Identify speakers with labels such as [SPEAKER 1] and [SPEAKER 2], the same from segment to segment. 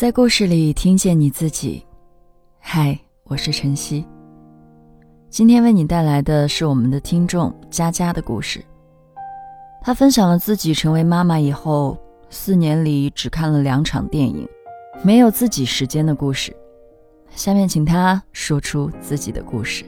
[SPEAKER 1] 在故事里听见你自己。嗨，我是晨曦。今天为你带来的是我们的听众佳佳的故事。她分享了自己成为妈妈以后四年里只看了两场电影，没有自己时间的故事。下面请她说出自己的故事。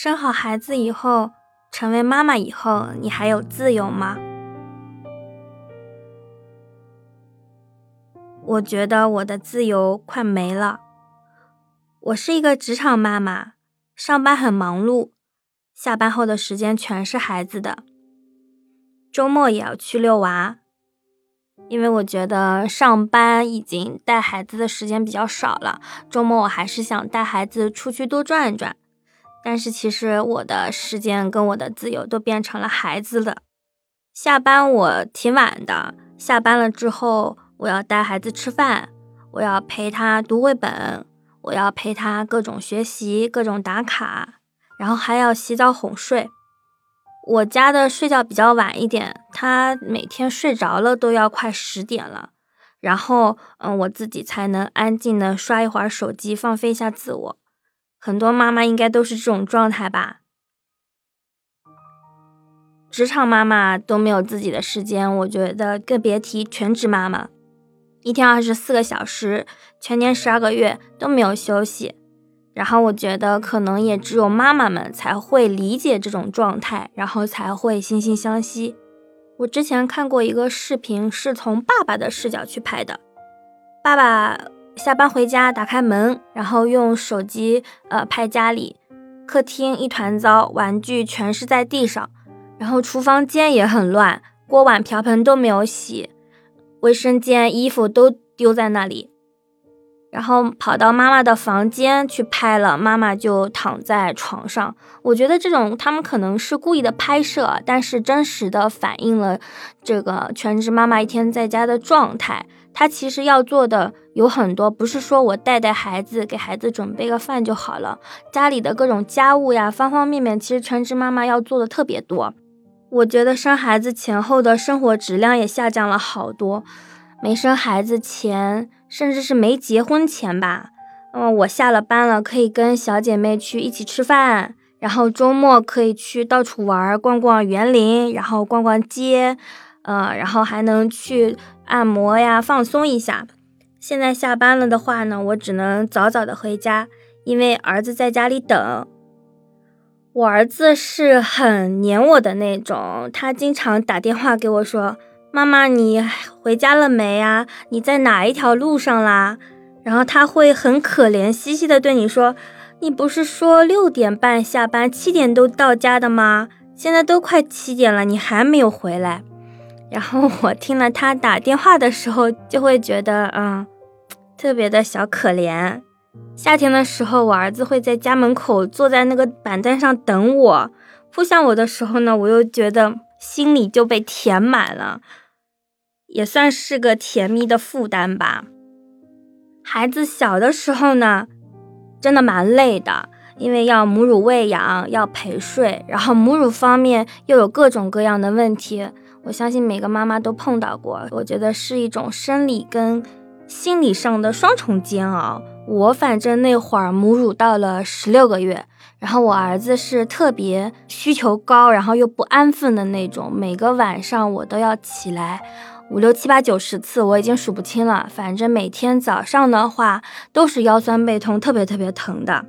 [SPEAKER 2] 生好孩子以后，成为妈妈以后，你还有自由吗？我觉得我的自由快没了。我是一个职场妈妈，上班很忙碌，下班后的时间全是孩子的，周末也要去遛娃，因为我觉得上班已经带孩子的时间比较少了，周末我还是想带孩子出去多转一转。但是其实我的时间跟我的自由都变成了孩子的。下班我挺晚的，下班了之后我要带孩子吃饭，我要陪他读绘本，我要陪他各种学习、各种打卡，然后还要洗澡哄睡。我家的睡觉比较晚一点，他每天睡着了都要快十点了，然后嗯，我自己才能安静的刷一会儿手机，放飞一下自我。很多妈妈应该都是这种状态吧？职场妈妈都没有自己的时间，我觉得更别提全职妈妈，一天二十四个小时，全年十二个月都没有休息。然后我觉得可能也只有妈妈们才会理解这种状态，然后才会惺惺相惜。我之前看过一个视频，是从爸爸的视角去拍的，爸爸。下班回家，打开门，然后用手机呃拍家里，客厅一团糟，玩具全是在地上，然后厨房间也很乱，锅碗瓢盆都没有洗，卫生间衣服都丢在那里，然后跑到妈妈的房间去拍了，妈妈就躺在床上。我觉得这种他们可能是故意的拍摄，但是真实的反映了这个全职妈妈一天在家的状态。她其实要做的有很多，不是说我带带孩子，给孩子准备个饭就好了。家里的各种家务呀，方方面面，其实全职妈妈要做的特别多。我觉得生孩子前后的生活质量也下降了好多。没生孩子前，甚至是没结婚前吧，嗯，我下了班了，可以跟小姐妹去一起吃饭，然后周末可以去到处玩，逛逛园林，然后逛逛街。呃，然后还能去按摩呀，放松一下。现在下班了的话呢，我只能早早的回家，因为儿子在家里等。我儿子是很黏我的那种，他经常打电话给我说：“妈妈，你回家了没呀？你在哪一条路上啦？”然后他会很可怜兮兮的对你说：“你不是说六点半下班，七点都到家的吗？现在都快七点了，你还没有回来。”然后我听了他打电话的时候，就会觉得，嗯，特别的小可怜。夏天的时候，我儿子会在家门口坐在那个板凳上等我，扑向我的时候呢，我又觉得心里就被填满了，也算是个甜蜜的负担吧。孩子小的时候呢，真的蛮累的，因为要母乳喂养，要陪睡，然后母乳方面又有各种各样的问题。我相信每个妈妈都碰到过，我觉得是一种生理跟心理上的双重煎熬。我反正那会儿母乳到了十六个月，然后我儿子是特别需求高，然后又不安分的那种，每个晚上我都要起来五六七八九十次，我已经数不清了。反正每天早上的话都是腰酸背痛，特别特别疼的。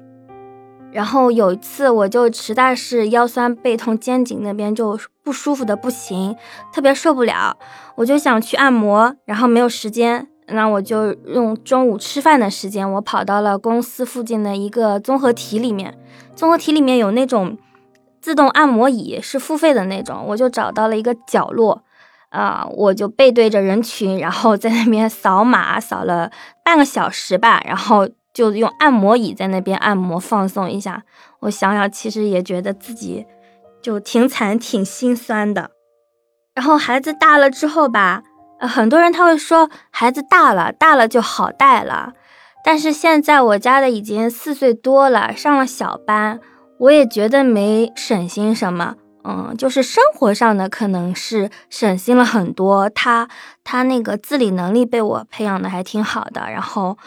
[SPEAKER 2] 然后有一次，我就实在是腰酸背痛，肩颈那边就不舒服的不行，特别受不了，我就想去按摩，然后没有时间，那我就用中午吃饭的时间，我跑到了公司附近的一个综合体里面，综合体里面有那种自动按摩椅，是付费的那种，我就找到了一个角落，啊，我就背对着人群，然后在那边扫码，扫了半个小时吧，然后。就用按摩椅在那边按摩放松一下，我想想，其实也觉得自己就挺惨、挺心酸的。然后孩子大了之后吧，很多人他会说孩子大了，大了就好带了。但是现在我家的已经四岁多了，上了小班，我也觉得没省心什么。嗯，就是生活上的可能是省心了很多。他他那个自理能力被我培养的还挺好的，然后，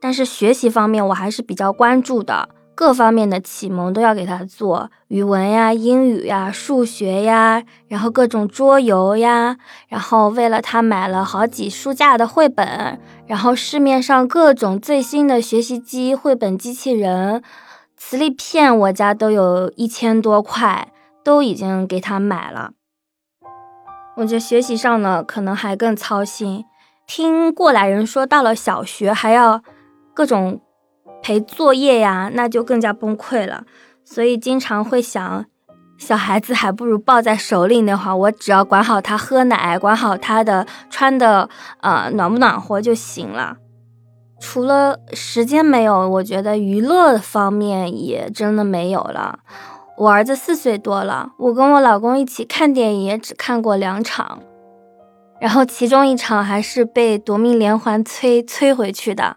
[SPEAKER 2] 但是学习方面我还是比较关注的，各方面的启蒙都要给他做，语文呀、英语呀、数学呀，然后各种桌游呀，然后为了他买了好几书架的绘本，然后市面上各种最新的学习机、绘本机器人、磁力片，我家都有一千多块。都已经给他买了，我觉得学习上呢可能还更操心。听过来人说，到了小学还要各种陪作业呀，那就更加崩溃了。所以经常会想，小孩子还不如抱在手里那会儿，我只要管好他喝奶，管好他的穿的呃暖不暖和就行了。除了时间没有，我觉得娱乐方面也真的没有了。我儿子四岁多了，我跟我老公一起看电影也只看过两场，然后其中一场还是被夺命连环催催回去的。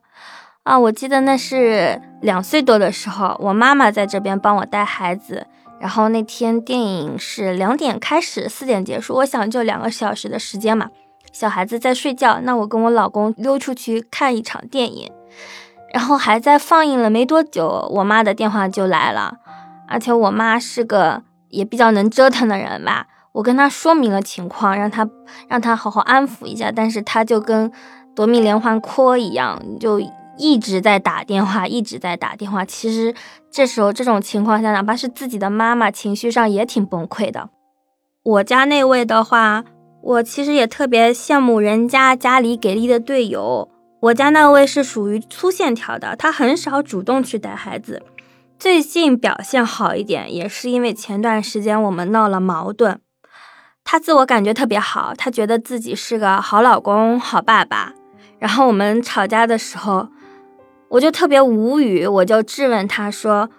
[SPEAKER 2] 啊，我记得那是两岁多的时候，我妈妈在这边帮我带孩子，然后那天电影是两点开始，四点结束，我想就两个小时的时间嘛，小孩子在睡觉，那我跟我老公溜出去看一场电影，然后还在放映了没多久，我妈的电话就来了。而且我妈是个也比较能折腾的人吧，我跟她说明了情况，让她让她好好安抚一下，但是她就跟夺命连环 call 一样，就一直在打电话，一直在打电话。其实这时候这种情况下，哪怕是自己的妈妈，情绪上也挺崩溃的。我家那位的话，我其实也特别羡慕人家家里给力的队友。我家那位是属于粗线条的，他很少主动去带孩子。最近表现好一点，也是因为前段时间我们闹了矛盾，他自我感觉特别好，他觉得自己是个好老公、好爸爸。然后我们吵架的时候，我就特别无语，我就质问他说：“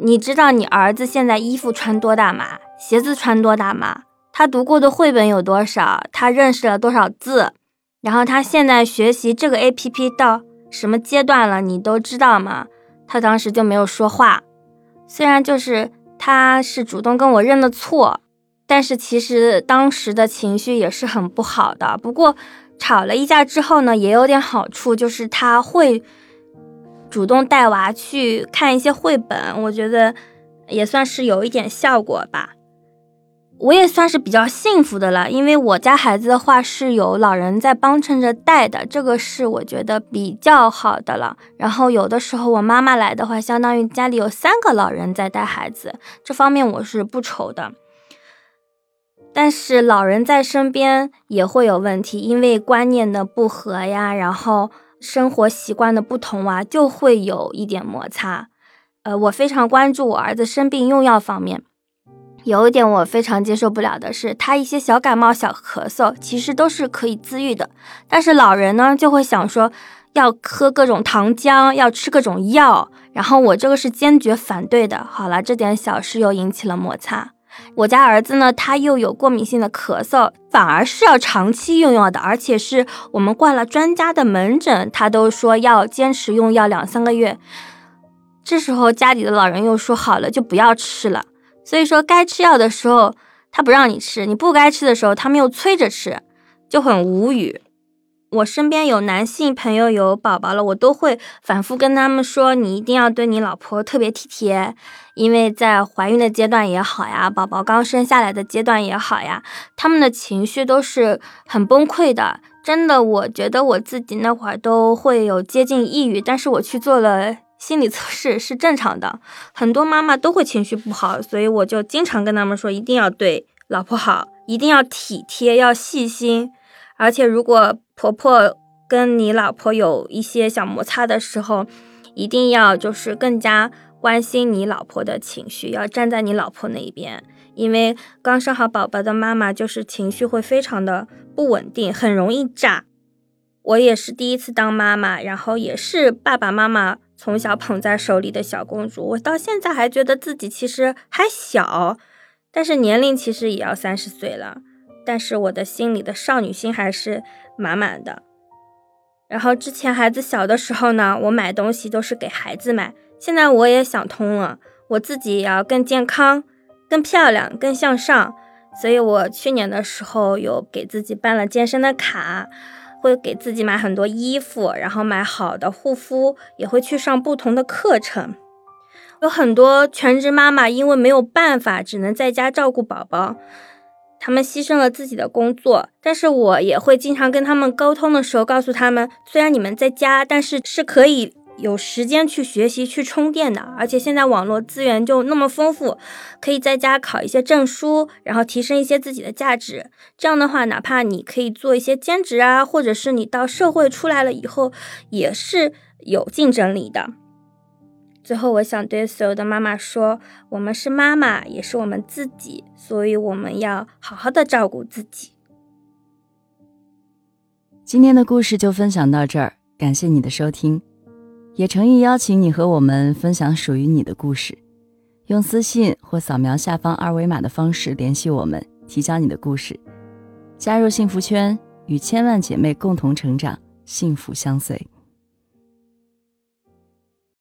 [SPEAKER 2] 你知道你儿子现在衣服穿多大码，鞋子穿多大码？他读过的绘本有多少？他认识了多少字？然后他现在学习这个 A P P 到什么阶段了？你都知道吗？”他当时就没有说话，虽然就是他是主动跟我认了错，但是其实当时的情绪也是很不好的。不过吵了一架之后呢，也有点好处，就是他会主动带娃去看一些绘本，我觉得也算是有一点效果吧。我也算是比较幸福的了，因为我家孩子的话是有老人在帮衬着带的，这个是我觉得比较好的了。然后有的时候我妈妈来的话，相当于家里有三个老人在带孩子，这方面我是不愁的。但是老人在身边也会有问题，因为观念的不合呀，然后生活习惯的不同啊，就会有一点摩擦。呃，我非常关注我儿子生病用药方面。有一点我非常接受不了的是，他一些小感冒、小咳嗽，其实都是可以自愈的。但是老人呢，就会想说要喝各种糖浆，要吃各种药，然后我这个是坚决反对的。好了，这点小事又引起了摩擦。我家儿子呢，他又有过敏性的咳嗽，反而是要长期用药的，而且是我们挂了专家的门诊，他都说要坚持用药两三个月。这时候家里的老人又说好了，就不要吃了。所以说，该吃药的时候他不让你吃，你不该吃的时候他们又催着吃，就很无语。我身边有男性朋友有宝宝了，我都会反复跟他们说，你一定要对你老婆特别体贴，因为在怀孕的阶段也好呀，宝宝刚生下来的阶段也好呀，他们的情绪都是很崩溃的。真的，我觉得我自己那会儿都会有接近抑郁，但是我去做了。心理测试是正常的，很多妈妈都会情绪不好，所以我就经常跟他们说，一定要对老婆好，一定要体贴，要细心。而且，如果婆婆跟你老婆有一些小摩擦的时候，一定要就是更加关心你老婆的情绪，要站在你老婆那一边。因为刚生好宝宝的妈妈就是情绪会非常的不稳定，很容易炸。我也是第一次当妈妈，然后也是爸爸妈妈。从小捧在手里的小公主，我到现在还觉得自己其实还小，但是年龄其实也要三十岁了，但是我的心里的少女心还是满满的。然后之前孩子小的时候呢，我买东西都是给孩子买，现在我也想通了，我自己也要更健康、更漂亮、更向上。所以我去年的时候有给自己办了健身的卡，会给自己买很多衣服，然后买好的护肤，也会去上不同的课程。有很多全职妈妈因为没有办法，只能在家照顾宝宝，他们牺牲了自己的工作。但是我也会经常跟他们沟通的时候，告诉他们，虽然你们在家，但是是可以。有时间去学习、去充电的，而且现在网络资源就那么丰富，可以在家考一些证书，然后提升一些自己的价值。这样的话，哪怕你可以做一些兼职啊，或者是你到社会出来了以后，也是有竞争力的。最后，我想对所有的妈妈说：我们是妈妈，也是我们自己，所以我们要好好的照顾自己。
[SPEAKER 1] 今天的故事就分享到这儿，感谢你的收听。也诚意邀请你和我们分享属于你的故事，用私信或扫描下方二维码的方式联系我们，提交你的故事，加入幸福圈，与千万姐妹共同成长，幸福相随。